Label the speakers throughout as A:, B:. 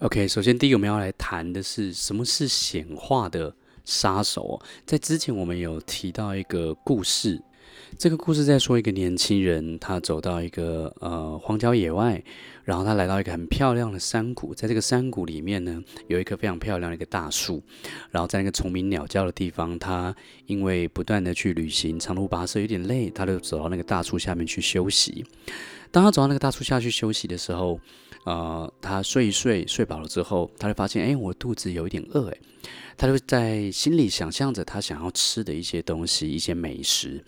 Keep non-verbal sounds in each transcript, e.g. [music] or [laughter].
A: OK，首先第一个我们要来谈的是什么是显化的杀手。在之前我们有提到一个故事，这个故事在说一个年轻人，他走到一个呃荒郊野外，然后他来到一个很漂亮的山谷，在这个山谷里面呢，有一棵非常漂亮的一个大树，然后在那个虫鸣鸟叫的地方，他因为不断的去旅行，长途跋涉有点累，他就走到那个大树下面去休息。当他走到那个大树下去休息的时候，呃，他睡一睡，睡饱了之后，他就发现，哎，我肚子有一点饿，哎，他就在心里想象着他想要吃的一些东西，一些美食。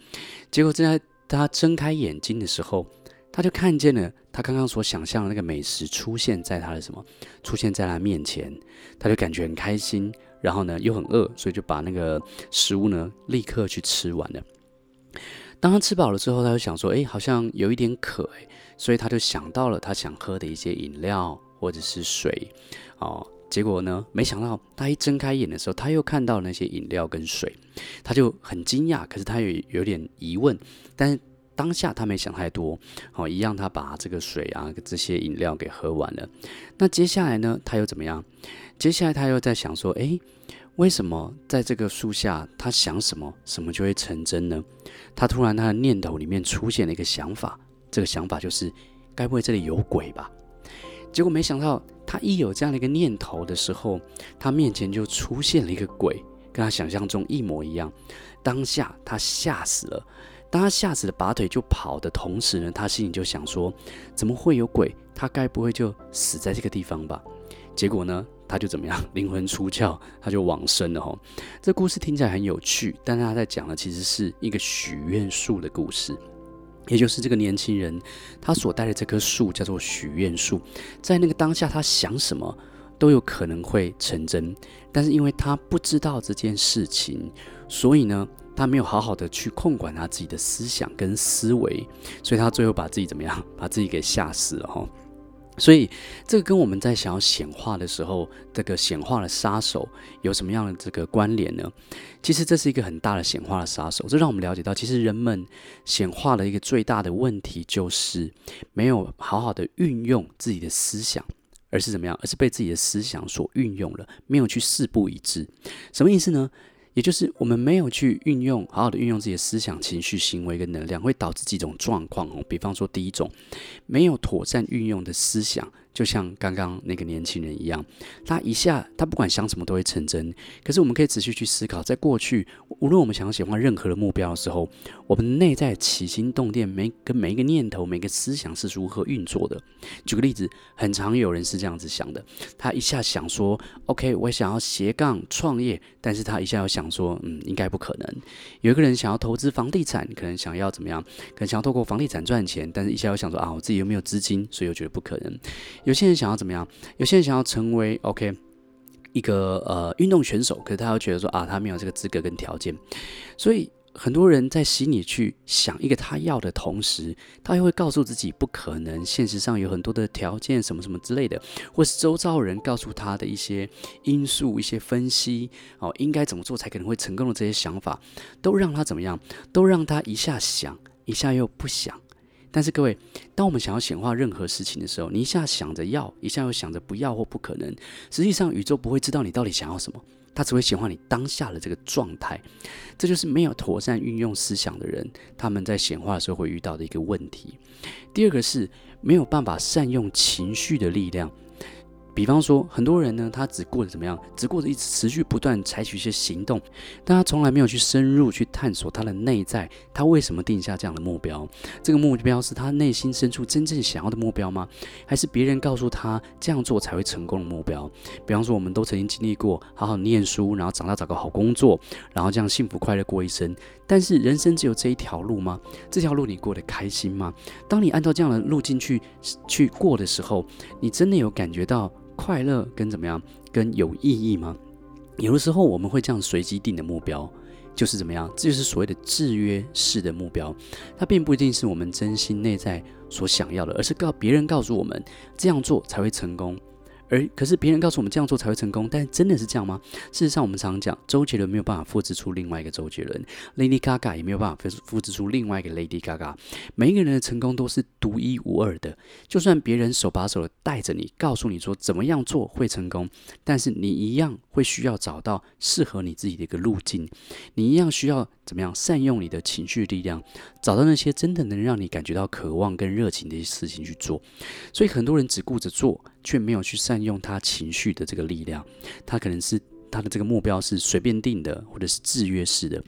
A: 结果正在他睁开眼睛的时候，他就看见了他刚刚所想象的那个美食出现在他的什么？出现在他面前，他就感觉很开心，然后呢又很饿，所以就把那个食物呢立刻去吃完了。当他吃饱了之后，他就想说：“哎，好像有一点渴，哎，所以他就想到了他想喝的一些饮料或者是水，哦，结果呢，没想到他一睁开眼的时候，他又看到那些饮料跟水，他就很惊讶，可是他也有点疑问，但是当下他没想太多，哦，一样他把这个水啊这些饮料给喝完了。那接下来呢，他又怎么样？接下来他又在想说：哎。”为什么在这个树下，他想什么，什么就会成真呢？他突然他的念头里面出现了一个想法，这个想法就是，该不会这里有鬼吧？结果没想到，他一有这样的一个念头的时候，他面前就出现了一个鬼，跟他想象中一模一样。当下他吓死了，当他吓死了，拔腿就跑的同时呢，他心里就想说：怎么会有鬼？他该不会就死在这个地方吧？结果呢，他就怎么样，[laughs] 灵魂出窍，他就往生了哈。这故事听起来很有趣，但是他在讲的其实是一个许愿树的故事，也就是这个年轻人他所带的这棵树叫做许愿树，在那个当下他想什么都有可能会成真，但是因为他不知道这件事情，所以呢，他没有好好的去控管他自己的思想跟思维，所以他最后把自己怎么样，把自己给吓死了哈。所以，这个跟我们在想要显化的时候，这个显化的杀手有什么样的这个关联呢？其实这是一个很大的显化的杀手。这让我们了解到，其实人们显化的一个最大的问题，就是没有好好的运用自己的思想，而是怎么样？而是被自己的思想所运用了，没有去四不一致。什么意思呢？也就是我们没有去运用，好好的运用自己的思想、情绪、行为跟能量，会导致几种状况哦。比方说，第一种，没有妥善运用的思想。就像刚刚那个年轻人一样，他一下他不管想什么都会成真。可是我们可以仔细去思考，在过去，无论我们想要喜欢任何的目标的时候，我们内在起心动念，每跟每一个念头、每个思想是如何运作的。举个例子，很常有人是这样子想的：他一下想说，OK，我想要斜杠创业，但是他一下又想说，嗯，应该不可能。有一个人想要投资房地产，可能想要怎么样？可能想要透过房地产赚钱，但是一下又想说，啊，我自己又没有资金？所以又觉得不可能。有些人想要怎么样？有些人想要成为 OK 一个呃运动选手，可是他又觉得说啊，他没有这个资格跟条件。所以很多人在心里去想一个他要的同时，他又会告诉自己不可能。现实上有很多的条件，什么什么之类的，或是周遭人告诉他的一些因素、一些分析哦，应该怎么做才可能会成功的这些想法，都让他怎么样？都让他一下想，一下又不想。但是各位，当我们想要显化任何事情的时候，你一下想着要，一下又想着不要或不可能，实际上宇宙不会知道你到底想要什么，它只会显化你当下的这个状态。这就是没有妥善运用思想的人，他们在显化的时候会遇到的一个问题。第二个是没有办法善用情绪的力量。比方说，很多人呢，他只顾着怎么样，只顾着一直持续不断采取一些行动，但他从来没有去深入去探索他的内在，他为什么定下这样的目标？这个目标是他内心深处真正想要的目标吗？还是别人告诉他这样做才会成功的目标？比方说，我们都曾经经历过好好念书，然后长大找个好工作，然后这样幸福快乐过一生。但是人生只有这一条路吗？这条路你过得开心吗？当你按照这样的路径去去过的时候，你真的有感觉到？快乐跟怎么样，跟有意义吗？有的时候我们会这样随机定的目标，就是怎么样，这就是所谓的制约式的目标。它并不一定是我们真心内在所想要的，而是告别人告诉我们这样做才会成功，而可是别人告诉我们这样做才会成功，但真的是这样吗？事实上，我们常常讲，周杰伦没有办法复制出另外一个周杰伦，Lady Gaga 也没有办法复复制出另外一个 Lady Gaga。每一个人的成功都是独一无二的。就算别人手把手的带着你，告诉你说怎么样做会成功，但是你一样会需要找到适合你自己的一个路径。你一样需要怎么样善用你的情绪力量，找到那些真的能让你感觉到渴望跟热情的一些事情去做。所以很多人只顾着做。却没有去善用他情绪的这个力量，他可能是他的这个目标是随便定的，或者是制约式的，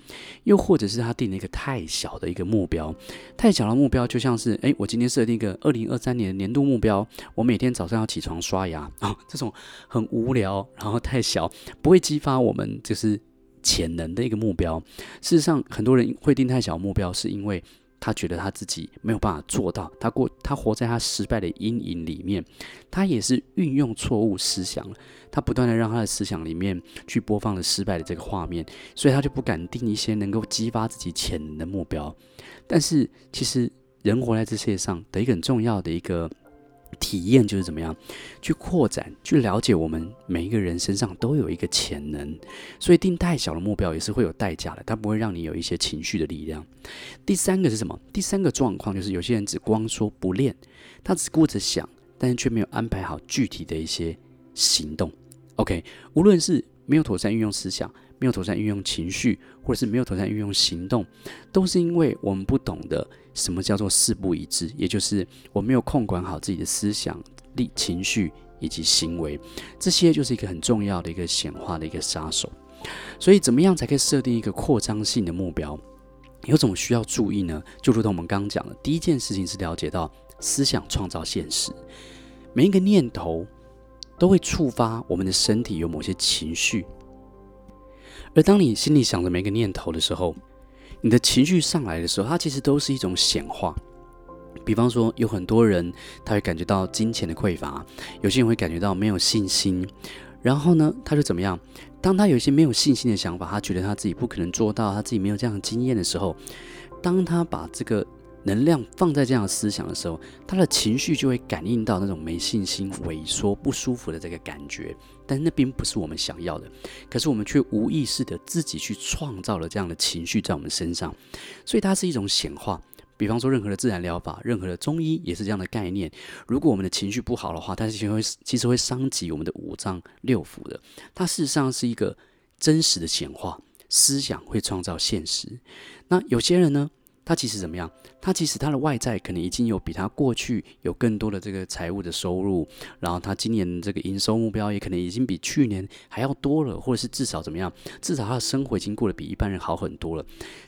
A: 又或者是他定了一个太小的一个目标，太小的目标就像是，诶，我今天设定一个二零二三年的年度目标，我每天早上要起床刷牙 [laughs] 啊，这种很无聊，然后太小，不会激发我们就是潜能的一个目标。事实上，很多人会定太小目标，是因为。他觉得他自己没有办法做到，他过他活在他失败的阴影里面，他也是运用错误思想，他不断的让他的思想里面去播放了失败的这个画面，所以他就不敢定一些能够激发自己潜能的目标。但是其实人活在这世界上的一个很重要的一个。体验就是怎么样去扩展、去了解我们每一个人身上都有一个潜能，所以定太小的目标也是会有代价的，它不会让你有一些情绪的力量。第三个是什么？第三个状况就是有些人只光说不练，他只顾着想，但是却没有安排好具体的一些行动。OK，无论是没有妥善运用思想。没有妥善运用情绪，或者是没有妥善运用行动，都是因为我们不懂得什么叫做四不一致，也就是我没有控管好自己的思想、力、情绪以及行为，这些就是一个很重要的一个显化的一个杀手。所以，怎么样才可以设定一个扩张性的目标？有种需要注意呢？就如同我们刚刚讲的，第一件事情是了解到思想创造现实，每一个念头都会触发我们的身体有某些情绪。而当你心里想着每个念头的时候，你的情绪上来的时候，它其实都是一种显化。比方说，有很多人他会感觉到金钱的匮乏，有些人会感觉到没有信心。然后呢，他就怎么样？当他有一些没有信心的想法，他觉得他自己不可能做到，他自己没有这样的经验的时候，当他把这个。能量放在这样的思想的时候，他的情绪就会感应到那种没信心、萎缩、不舒服的这个感觉，但是那并不是我们想要的。可是我们却无意识的自己去创造了这样的情绪在我们身上，所以它是一种显化。比方说，任何的自然疗法、任何的中医也是这样的概念。如果我们的情绪不好的话，它其实会其实会伤及我们的五脏六腑的。它事实上是一个真实的显化，思想会创造现实。那有些人呢？他其实怎么样？他其实他的外在可能已经有比他过去有更多的这个财务的收入，然后他今年这个营收目标也可能已经比去年还要多了，或者是至少怎么样？至少他的生活已经过得比一般人好很多了。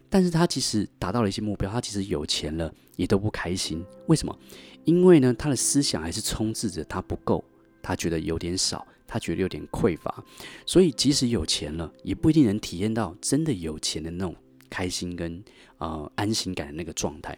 A: 但是他其实达到了一些目标，他其实有钱了也都不开心。为什么？因为呢，他的思想还是充斥着他不够，他觉得有点少，他觉得有点匮乏，所以即使有钱了，也不一定能体验到真的有钱的那种开心跟。呃，安心感的那个状态。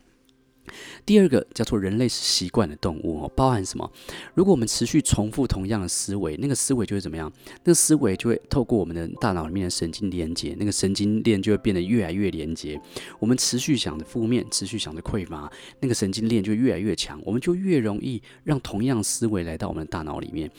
A: 第二个叫做人类是习惯的动物哦，包含什么？如果我们持续重复同样的思维，那个思维就会怎么样？那个思维就会透过我们的大脑里面的神经连接，那个神经链就会变得越来越连接。我们持续想着负面，持续想着匮乏，那个神经链就越来越强，我们就越容易让同样思维来到我们的大脑里面。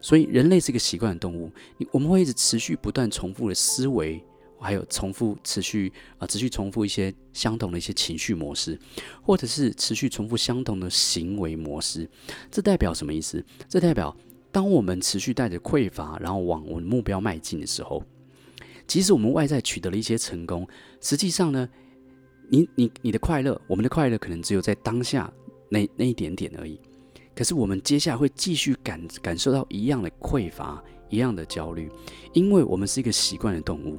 A: 所以，人类是一个习惯的动物，我们会一直持续不断重复的思维。还有重复、持续啊、持续重复一些相同的一些情绪模式，或者是持续重复相同的行为模式，这代表什么意思？这代表当我们持续带着匮乏，然后往我们目标迈进的时候，即使我们外在取得了一些成功，实际上呢，你、你、你的快乐，我们的快乐可能只有在当下那那一点点而已。可是我们接下来会继续感感受到一样的匮乏，一样的焦虑，因为我们是一个习惯的动物。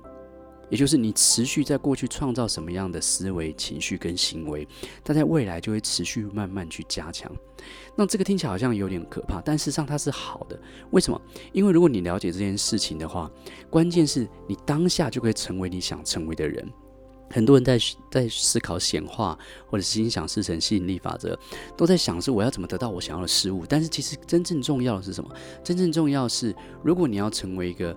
A: 也就是你持续在过去创造什么样的思维、情绪跟行为，它在未来就会持续慢慢去加强。那这个听起来好像有点可怕，但事实上它是好的。为什么？因为如果你了解这件事情的话，关键是你当下就可以成为你想成为的人。很多人在在思考显化，或者心想事成、吸引力法则，都在想是我要怎么得到我想要的事物。但是其实真正重要的是什么？真正重要的是，如果你要成为一个。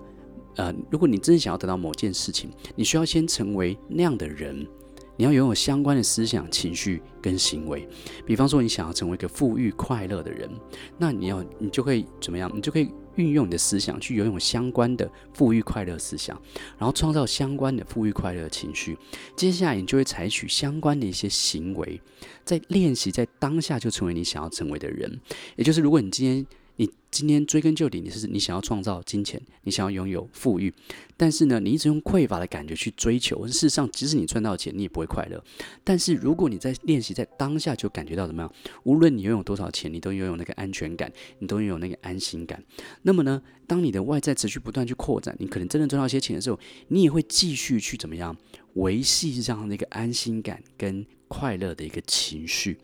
A: 呃，如果你真的想要得到某件事情，你需要先成为那样的人，你要拥有相关的思想、情绪跟行为。比方说，你想要成为一个富裕、快乐的人，那你要你就会怎么样？你就可以运用你的思想去拥有相关的富裕、快乐思想，然后创造相关的富裕、快乐情绪。接下来，你就会采取相关的一些行为，在练习，在当下就成为你想要成为的人。也就是，如果你今天你今天追根究底，你是你想要创造金钱，你想要拥有富裕，但是呢，你一直用匮乏的感觉去追求。事实上，即使你赚到钱，你也不会快乐。但是，如果你在练习，在当下就感觉到怎么样？无论你拥有多少钱，你都拥有那个安全感，你都拥有那个安心感。那么呢，当你的外在持续不断去扩展，你可能真的赚到一些钱的时候，你也会继续去怎么样维系这样的一个安心感跟快乐的一个情绪。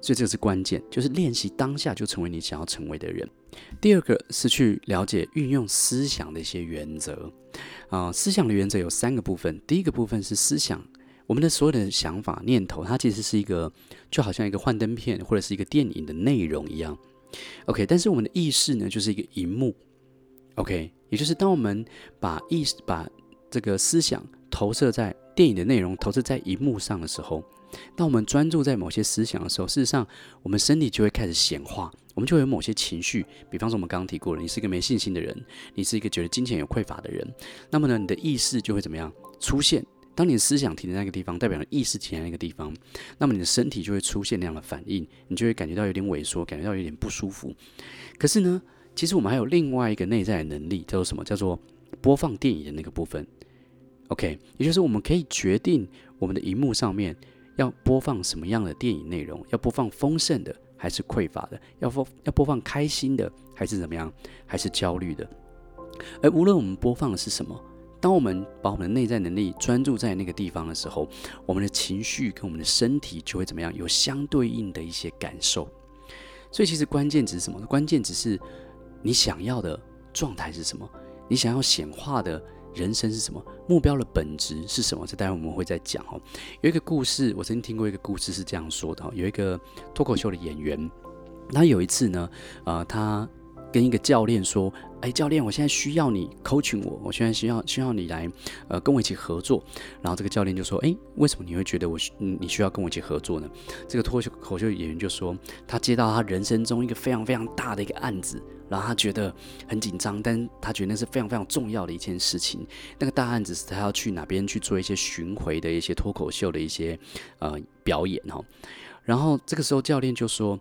A: 所以这个是关键，就是练习当下就成为你想要成为的人。第二个是去了解运用思想的一些原则啊、思想的原则有三个部分。第一个部分是思想，我们的所有的想法、念头，它其实是一个就好像一个幻灯片或者是一个电影的内容一样。OK，但是我们的意识呢，就是一个荧幕。OK，也就是当我们把意识把这个思想投射在电影的内容，投射在荧幕上的时候。当我们专注在某些思想的时候，事实上，我们身体就会开始显化，我们就会有某些情绪。比方说，我们刚刚提过了，你是一个没信心的人，你是一个觉得金钱有匮乏的人，那么呢，你的意识就会怎么样出现？当你的思想停在那个地方，代表了意识停在那个地方，那么你的身体就会出现那样的反应，你就会感觉到有点萎缩，感觉到有点不舒服。可是呢，其实我们还有另外一个内在的能力，叫做什么？叫做播放电影的那个部分。OK，也就是我们可以决定我们的荧幕上面。要播放什么样的电影内容？要播放丰盛的还是匮乏的？要播要播放开心的还是怎么样？还是焦虑的？而无论我们播放的是什么，当我们把我们的内在能力专注在那个地方的时候，我们的情绪跟我们的身体就会怎么样？有相对应的一些感受。所以其实关键只是什么？关键只是你想要的状态是什么？你想要显化的。人生是什么？目标的本质是什么？这待会我们会再讲哦。有一个故事，我曾经听过一个故事是这样说的：有一个脱口秀的演员，他有一次呢，呃，他跟一个教练说：“哎，教练，我现在需要你 coaching 我，我现在需要需要你来，呃，跟我一起合作。”然后这个教练就说：“哎，为什么你会觉得我你需要跟我一起合作呢？”这个脱口秀演员就说：“他接到他人生中一个非常非常大的一个案子。”然后他觉得很紧张，但他觉得那是非常非常重要的一件事情。那个大案子是他要去哪边去做一些巡回的一些脱口秀的一些呃表演哈。然后这个时候教练就说：“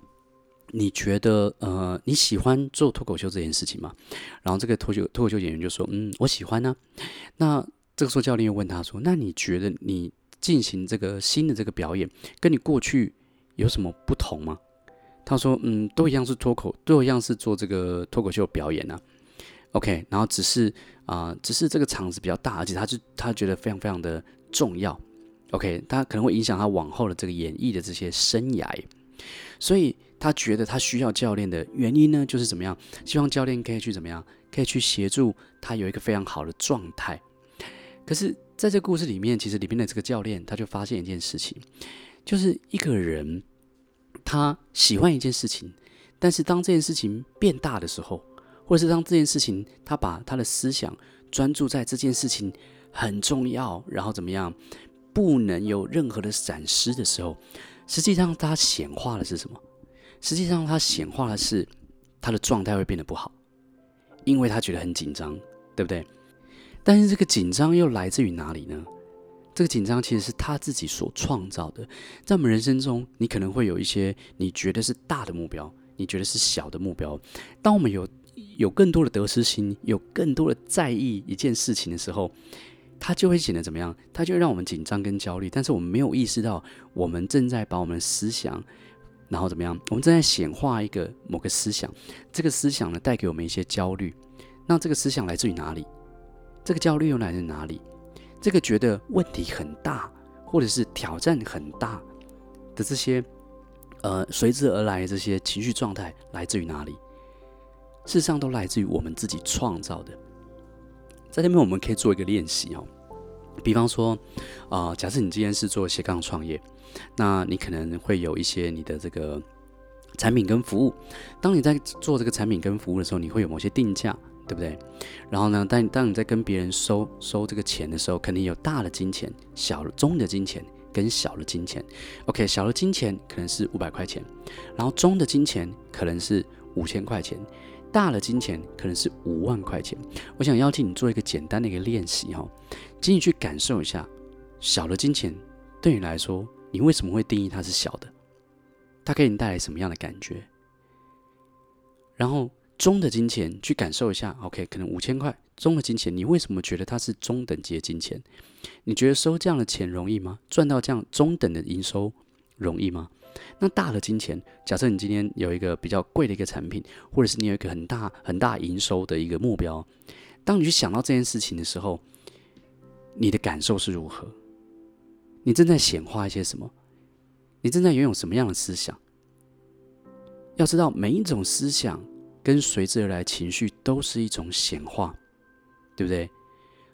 A: 你觉得呃你喜欢做脱口秀这件事情吗？”然后这个脱口脱口秀演员就说：“嗯，我喜欢呢。”那这个时候教练又问他说：“那你觉得你进行这个新的这个表演，跟你过去有什么不同吗？”他说：“嗯，都一样是脱口，都一样是做这个脱口秀表演啊。OK，然后只是啊、只是这个场子比较大，而且他就他觉得非常非常的重要。OK，他可能会影响他往后的这个演艺的这些生涯，所以他觉得他需要教练的原因呢，就是怎么样？希望教练可以去怎么样？可以去协助他有一个非常好的状态。可是，在这故事里面，其实里面的这个教练他就发现一件事情，就是一个人。”他喜欢一件事情，但是当这件事情变大的时候，或者是当这件事情他把他的思想专注在这件事情很重要，然后怎么样，不能有任何的闪失的时候，实际上他显化的是什么？实际上他显化的是他的状态会变得不好，因为他觉得很紧张，对不对？但是这个紧张又来自于哪里呢？这个紧张其实是他自己所创造的。在我们人生中，你可能会有一些你觉得是大的目标，你觉得是小的目标。当我们有有更多的得失心，有更多的在意一件事情的时候，它就会显得怎么样？它就会让我们紧张跟焦虑。但是我们没有意识到，我们正在把我们思想，然后怎么样？我们正在显化一个某个思想。这个思想呢，带给我们一些焦虑。那这个思想来自于哪里？这个焦虑又来自哪里？这个觉得问题很大，或者是挑战很大的这些，呃，随之而来的这些情绪状态来自于哪里？事实上，都来自于我们自己创造的。在这边，我们可以做一个练习哦。比方说，啊、呃，假设你今天是做斜杠创业，那你可能会有一些你的这个产品跟服务。当你在做这个产品跟服务的时候，你会有某些定价。对不对？然后呢，当当你在跟别人收收这个钱的时候，肯定有大的金钱、小的中的金钱跟小的金钱。OK，小的金钱可能是五百块钱，然后中的金钱可能是五千块钱，大的金钱可能是五万块钱。我想邀请你做一个简单的一个练习哈，请你去感受一下，小的金钱对你来说，你为什么会定义它是小的？它给你带来什么样的感觉？然后中的金钱去感受一下，OK，可能五千块中的金钱，你为什么觉得它是中等级的金钱？你觉得收这样的钱容易吗？赚到这样中等的营收容易吗？那大的金钱，假设你今天有一个比较贵的一个产品，或者是你有一个很大很大营收的一个目标，当你去想到这件事情的时候，你的感受是如何？你正在显化一些什么？你正在拥有什么样的思想？要知道，每一种思想跟随之而来情绪都是一种显化，对不对？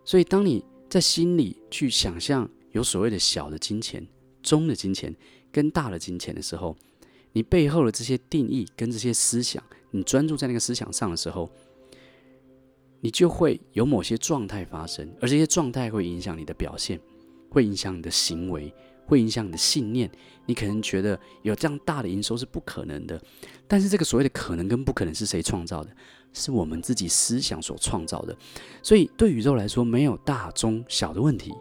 A: 所以，当你在心里去想象有所谓的小的金钱、中的金钱跟大的金钱的时候，你背后的这些定义跟这些思想，你专注在那个思想上的时候，你就会有某些状态发生，而这些状态会影响你的表现，会影响你的行为。会影响你的信念，你可能觉得有这样大的营收是不可能的，但是这个所谓的可能跟不可能是谁创造的？是我们自己思想所创造的。所以对宇宙来说，没有大中小的问题，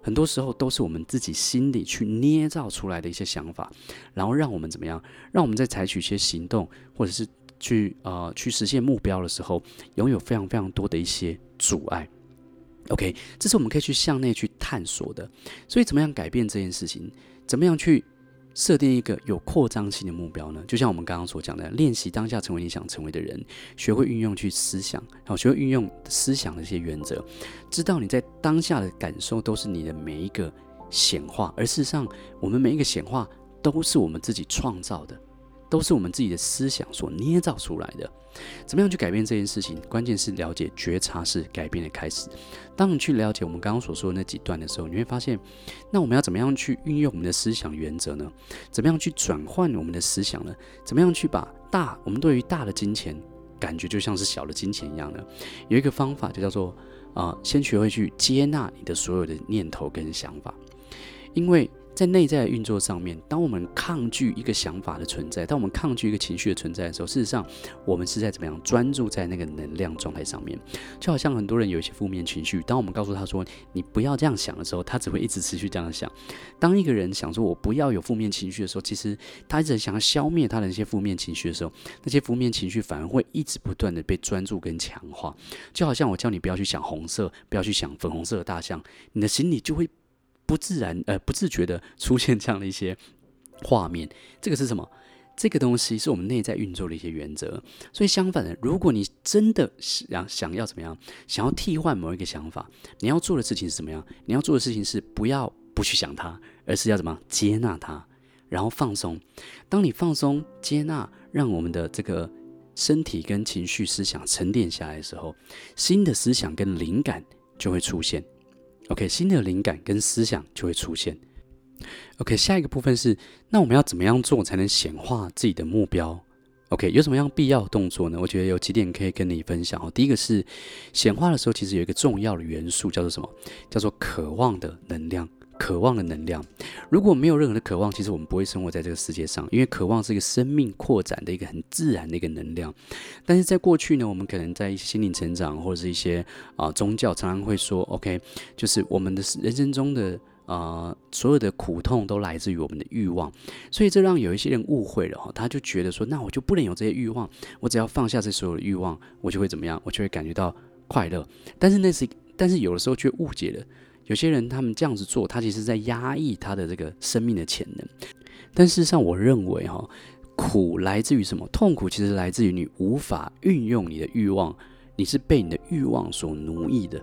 A: 很多时候都是我们自己心里去捏造出来的一些想法，然后让我们怎么样？让我们在采取一些行动，或者是去呃去实现目标的时候，拥有非常非常多的一些阻碍。OK，这是我们可以去向内去探索的。所以，怎么样改变这件事情？怎么样去设定一个有扩张性的目标呢？就像我们刚刚所讲的，练习当下成为你想成为的人，学会运用去思想，好，学会运用思想的一些原则，知道你在当下的感受都是你的每一个显化，而事实上，我们每一个显化都是我们自己创造的。都是我们自己的思想所捏造出来的。怎么样去改变这件事情？关键是了解觉察是改变的开始。当你去了解我们刚刚所说的那几段的时候，你会发现，那我们要怎么样去运用我们的思想原则呢？怎么样去转换我们的思想呢？怎么样去把大我们对于大的金钱感觉就像是小的金钱一样呢？有一个方法就叫做啊、先学会去接纳你的所有的念头跟想法，因为。在内在的运作上面，当我们抗拒一个想法的存在，当我们抗拒一个情绪的存在的时候，事实上，我们是在怎么样专注在那个能量状态上面？就好像很多人有一些负面情绪，当我们告诉他说“你不要这样想”的时候，他只会一直持续这样想。当一个人想说“我不要有负面情绪”的时候，其实他一直想要消灭他的那些负面情绪的时候，那些负面情绪反而会一直不断的被专注跟强化。就好像我叫你不要去想红色，不要去想粉红色的大象，你的心里就会。不自然，呃，不自觉的出现这样的一些画面，这个是什么？这个东西是我们内在运作的一些原则。所以相反的，如果你真的想想要怎么样，想要替换某一个想法，你要做的事情是什么样？你要做的事情是不要不去想它，而是要怎么接纳它，然后放松。当你放松、接纳，让我们的这个身体跟情绪、思想沉淀下来的时候，新的思想跟灵感就会出现。OK，新的灵感跟思想就会出现。OK，下一个部分是，那我们要怎么样做才能显化自己的目标？OK，有什么样必要动作呢？我觉得有几点可以跟你分享哦。第一个是显化的时候，其实有一个重要的元素叫做什么？叫做渴望的能量。渴望的能量，如果没有任何的渴望，其实我们不会生活在这个世界上。因为渴望是一个生命扩展的一个很自然的一个能量。但是在过去呢，我们可能在一些心灵成长或者是一些啊、宗教，常常会说，OK，就是我们的人生中的啊、所有的苦痛都来自于我们的欲望。所以这让有一些人误会了哈，他就觉得说，那我就不能有这些欲望，我只要放下这所有的欲望，我就会怎么样？我就会感觉到快乐。但是那是，但是有的时候却误解了。有些人他们这样子做，他其实在压抑他的这个生命的潜能。但事实上，我认为哈，苦来自于什么？痛苦其实来自于你无法运用你的欲望，你是被你的欲望所奴役的。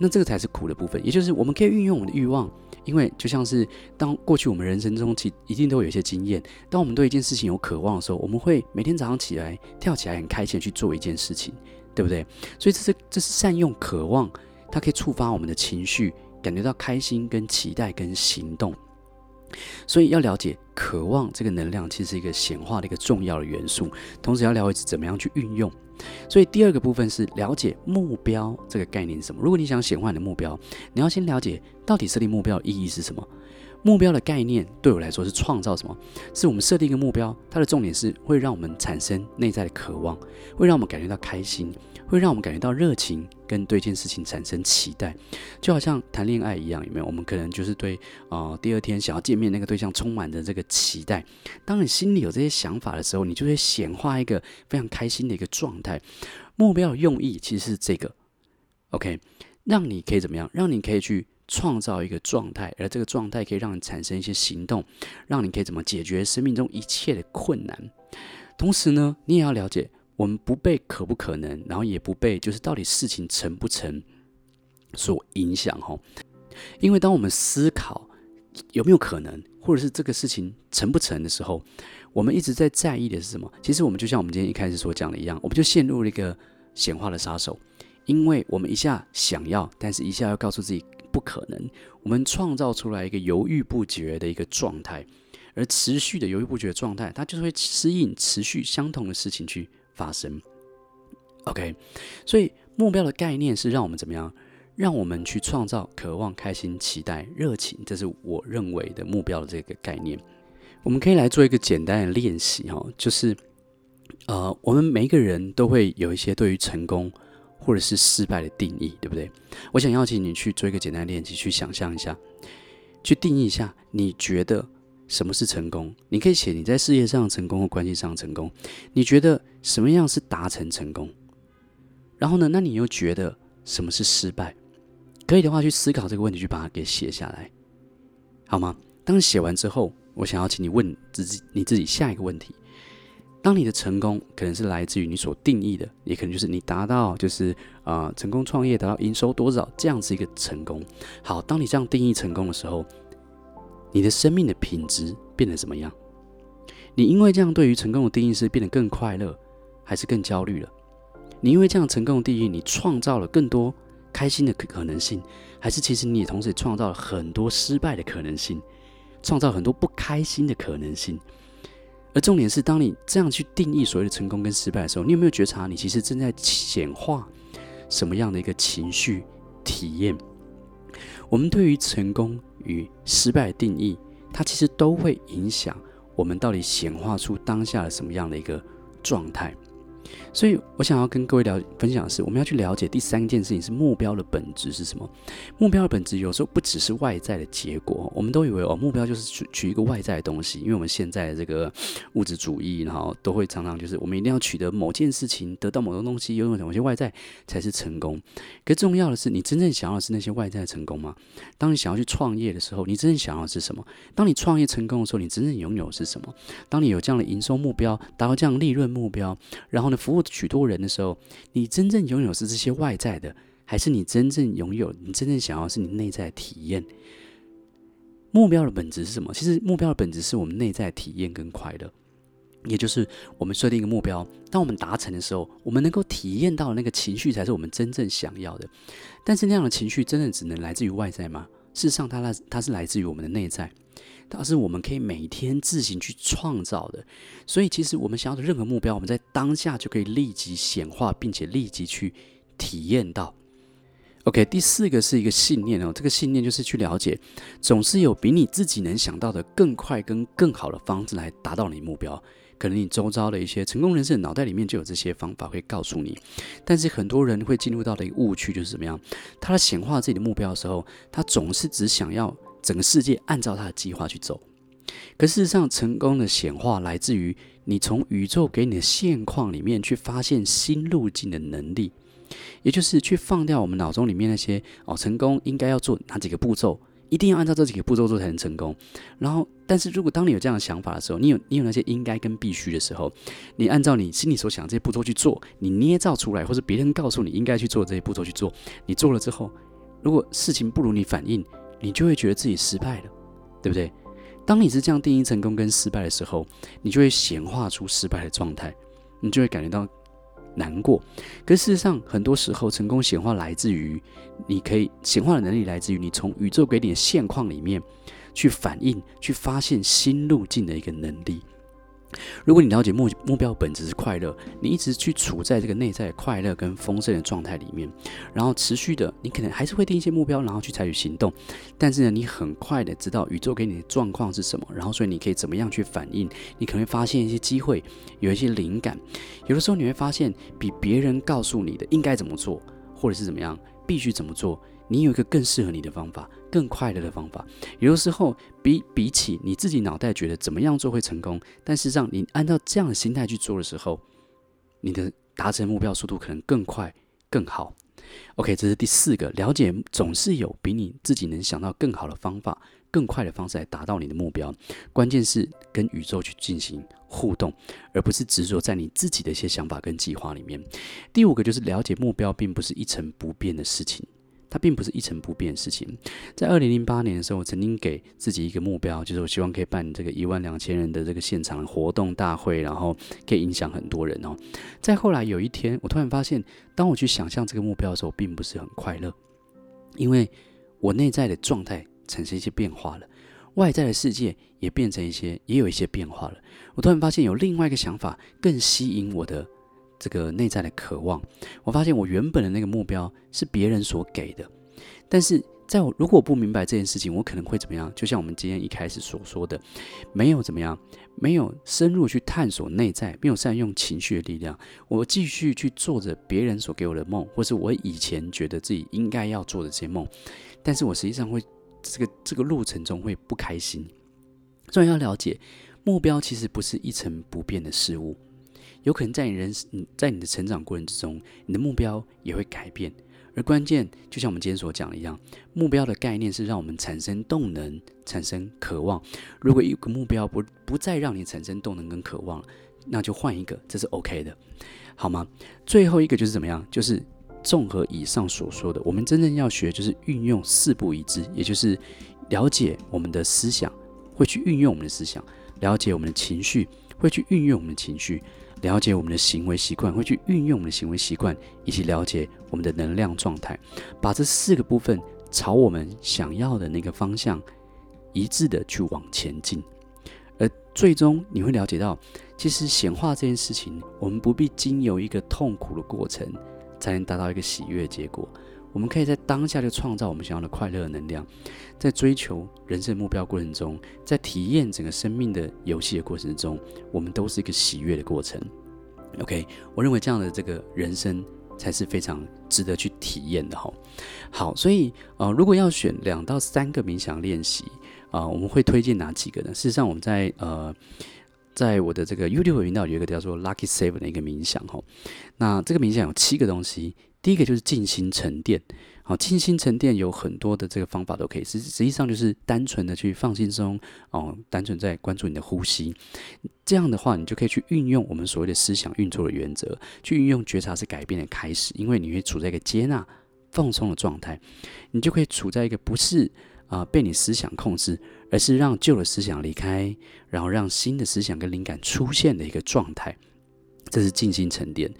A: 那这个才是苦的部分。也就是我们可以运用我们的欲望，因为就像是当过去我们人生中其一定都有一些经验，当我们对一件事情有渴望的时候，我们会每天早上起来跳起来很开心去做一件事情，对不对？所以这是这是善用渴望。它可以触发我们的情绪，感觉到开心、跟期待、跟行动。所以要了解渴望这个能量，其实是一个显化的一个重要的元素。同时要了解怎么样去运用。所以第二个部分是了解目标这个概念是什么。如果你想显化你的目标，你要先了解到底设立目标的意义是什么。目标的概念对我来说是创造什么？是我们设定一个目标，它的重点是会让我们产生内在的渴望，会让我们感觉到开心，会让我们感觉到热情，跟对一件事情产生期待，就好像谈恋爱一样，有没有？我们可能就是对啊、呃，第二天想要见面那个对象充满着这个期待。当你心里有这些想法的时候，你就会显化一个非常开心的一个状态。目标的用意其实是这个，OK，让你可以怎么样？让你可以去。创造一个状态，而这个状态可以让你产生一些行动，让你可以怎么解决生命中一切的困难。同时呢，你也要了解，我们不被可不可能，然后也不被就是到底事情成不成所影响哈。因为当我们思考有没有可能，或者是这个事情成不成的时候，我们一直在在意的是什么？其实我们就像我们今天一开始所讲的一样，我们就陷入了一个显化的杀手，因为我们一下想要，但是一下要告诉自己。不可能，我们创造出来一个犹豫不决的一个状态，而持续的犹豫不决状态，它就是会吸引持续相同的事情去发生。OK，所以目标的概念是让我们怎么样？让我们去创造渴望、开心、期待、热情，这是我认为的目标的这个概念。我们可以来做一个简单的练习哈，就是呃，我们每一个人都会有一些对于成功。或者是失败的定义，对不对？我想邀请你去做一个简单的练习，去想象一下，去定义一下，你觉得什么是成功？你可以写你在事业上成功或关系上成功。你觉得什么样是达成成功？然后呢？那你又觉得什么是失败？可以的话，去思考这个问题，去把它给写下来，好吗？当写完之后，我想要请你问自己你自己下一个问题。当你的成功可能是来自于你所定义的，也可能就是你达到就是啊、呃、成功创业达到营收多少这样子一个成功。好，当你这样定义成功的时候，你的生命的品质变得怎么样？你因为这样对于成功的定义是变得更快乐，还是更焦虑了？你因为这样成功的定义，你创造了更多开心的可可能性，还是其实你也同时也创造了很多失败的可能性，创造很多不开心的可能性？而重点是，当你这样去定义所谓的成功跟失败的时候，你有没有觉察，你其实正在显化什么样的一个情绪体验？我们对于成功与失败的定义，它其实都会影响我们到底显化出当下的什么样的一个状态。所以我想要跟各位聊分享的是，我们要去了解第三件事情是目标的本质是什么？目标的本质有时候不只是外在的结果，我们都以为哦，目标就是取取一个外在的东西，因为我们现在的这个物质主义，然后都会常常就是我们一定要取得某件事情，得到某种东西，拥有某些外在才是成功。可重要的是，你真正想要的是那些外在的成功吗？当你想要去创业的时候，你真正想要的是什么？当你创业成功的时候，你真正拥有的是什么？当你有这样的营收目标，达到这样利润目标，然后呢，服务许多人的时候，你真正拥有是这些外在的，还是你真正拥有？你真正想要是你内在体验？目标的本质是什么？其实目标的本质是我们内在体验跟快乐，也就是我们设定一个目标，当我们达成的时候，我们能够体验到的那个情绪，才是我们真正想要的。但是那样的情绪，真的只能来自于外在吗？事实上它，它它是来自于我们的内在。它是我们可以每天自行去创造的，所以其实我们想要的任何目标，我们在当下就可以立即显化，并且立即去体验到。OK，第四个是一个信念哦，这个信念就是去了解，总是有比你自己能想到的更快跟更好的方式来达到你目标。可能你周遭的一些成功人士的脑袋里面就有这些方法会告诉你，但是很多人会进入到的一个误区就是怎么样？他在显化自己的目标的时候，他总是只想要。整个世界按照他的计划去走，可事实上，成功的显化来自于你从宇宙给你的现况里面去发现新路径的能力，也就是去放掉我们脑中里面那些哦，成功应该要做哪几个步骤，一定要按照这几个步骤做才能成功。然后，但是如果当你有这样的想法的时候，你有你有那些应该跟必须的时候，你按照你心里所想这些步骤去做，你捏造出来，或是别人告诉你应该去做这些步骤去做，你做了之后，如果事情不如你反应，你就会觉得自己失败了，对不对？当你是这样定义成功跟失败的时候，你就会显化出失败的状态，你就会感觉到难过。可事实上，很多时候成功显化来自于你可以显化的能力，来自于你从宇宙给你的现况里面去反应、去发现新路径的一个能力。如果你了解目目标本质是快乐，你一直去处在这个内在快乐跟丰盛的状态里面，然后持续的，你可能还是会定一些目标，然后去采取行动。但是呢，你很快的知道宇宙给你的状况是什么，然后所以你可以怎么样去反应。你可能会发现一些机会，有一些灵感。有的时候你会发现，比别人告诉你的应该怎么做，或者是怎么样，必须怎么做。你有一个更适合你的方法，更快乐的方法。有的时候，比比起你自己脑袋觉得怎么样做会成功，但事实上，你按照这样的心态去做的时候，你的达成目标速度可能更快、更好。OK，这是第四个，了解总是有比你自己能想到更好的方法、更快的方式来达到你的目标。关键是跟宇宙去进行互动，而不是执着在你自己的一些想法跟计划里面。第五个就是了解目标并不是一成不变的事情。它并不是一成不变的事情。在二零零八年的时候，我曾经给自己一个目标，就是我希望可以办这个一万两千人的这个现场活动大会，然后可以影响很多人哦。再后来有一天，我突然发现，当我去想象这个目标的时候，并不是很快乐，因为我内在的状态产生一些变化了，外在的世界也变成一些，也有一些变化了。我突然发现有另外一个想法更吸引我的。这个内在的渴望，我发现我原本的那个目标是别人所给的，但是在我如果我不明白这件事情，我可能会怎么样？就像我们今天一开始所说的，没有怎么样，没有深入去探索内在，没有善用情绪的力量，我继续去做着别人所给我的梦，或是我以前觉得自己应该要做的这些梦，但是我实际上会这个这个路程中会不开心。所以要了解，目标其实不是一成不变的事物。有可能在你人生，在你的成长过程之中，你的目标也会改变。而关键，就像我们今天所讲的一样，目标的概念是让我们产生动能、产生渴望。如果一个目标不不再让你产生动能跟渴望，那就换一个，这是 OK 的，好吗？最后一个就是怎么样？就是综合以上所说的，我们真正要学就是运用四不一致，也就是了解我们的思想，会去运用我们的思想；了解我们的情绪，会去运用我们的情绪。了解我们的行为习惯，会去运用我们的行为习惯，以及了解我们的能量状态，把这四个部分朝我们想要的那个方向一致的去往前进，而最终你会了解到，其实显化这件事情，我们不必经由一个痛苦的过程，才能达到一个喜悦的结果。我们可以在当下就创造我们想要的快乐的能量，在追求人生目标过程中，在体验整个生命的游戏的过程中，我们都是一个喜悦的过程。OK，我认为这样的这个人生才是非常值得去体验的哈。好，所以呃，如果要选两到三个冥想练习啊，我们会推荐哪几个呢？事实上，我们在呃，在我的这个 YouTube 频道有一个叫做 Lucky Seven 的一个冥想哈。那这个冥想有七个东西。第一个就是静心沉淀，好，静心沉淀有很多的这个方法都可以，实实际上就是单纯的去放轻松，哦，单纯在关注你的呼吸，这样的话，你就可以去运用我们所谓的思想运作的原则，去运用觉察是改变的开始，因为你会处在一个接纳、放松的状态，你就可以处在一个不是啊、被你思想控制，而是让旧的思想离开，然后让新的思想跟灵感出现的一个状态。这是静心沉淀，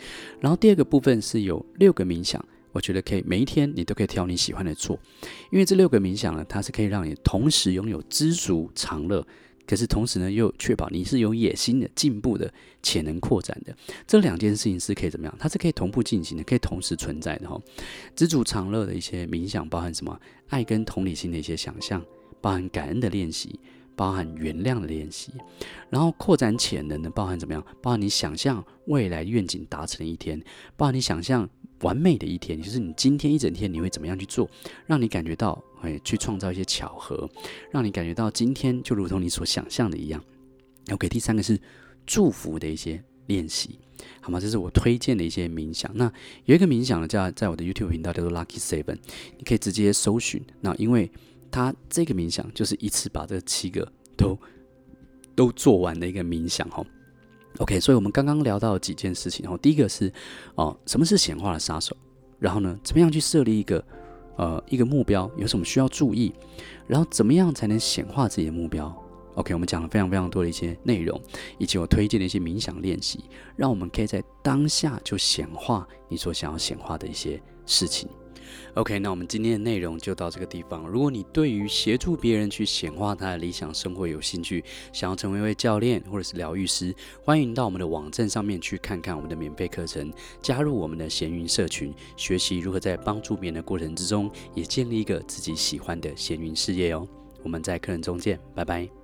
A: 然后第二个部分是有六个冥想，我觉得可以每一天你都可以挑你喜欢的做，因为这六个冥想呢，它是可以让你同时拥有知足常乐，可是同时呢又确保你是有野心的、进步的、潜能扩展的。这两件事情是可以怎么样？它是可以同步进行的，可以同时存在的哈。知足常乐的一些冥想包含什么？爱跟同理心的一些想象，包含感恩的练习。包含原谅的练习，然后扩展潜能的包含怎么样？包含你想象未来愿景达成的一天，包含你想象完美的一天，就是你今天一整天你会怎么样去做，让你感觉到哎去创造一些巧合，让你感觉到今天就如同你所想象的一样。OK，第三个是祝福的一些练习，好吗？这是我推荐的一些冥想。那有一个冥想呢，叫在我的 YouTube 频道叫做 Lucky Seven，你可以直接搜寻。那因为他这个冥想就是一次把这七个都都做完的一个冥想哈。OK，所以我们刚刚聊到几件事情哈。第一个是哦，什么是显化的杀手？然后呢，怎么样去设立一个呃一个目标？有什么需要注意？然后怎么样才能显化自己的目标？OK，我们讲了非常非常多的一些内容，以及我推荐的一些冥想练习，让我们可以在当下就显化你所想要显化的一些事情。OK，那我们今天的内容就到这个地方。如果你对于协助别人去显化他的理想生活有兴趣，想要成为一位教练或者是疗愈师，欢迎到我们的网站上面去看看我们的免费课程，加入我们的闲云社群，学习如何在帮助别人的过程之中，也建立一个自己喜欢的闲云事业哦。我们在课程中见，拜拜。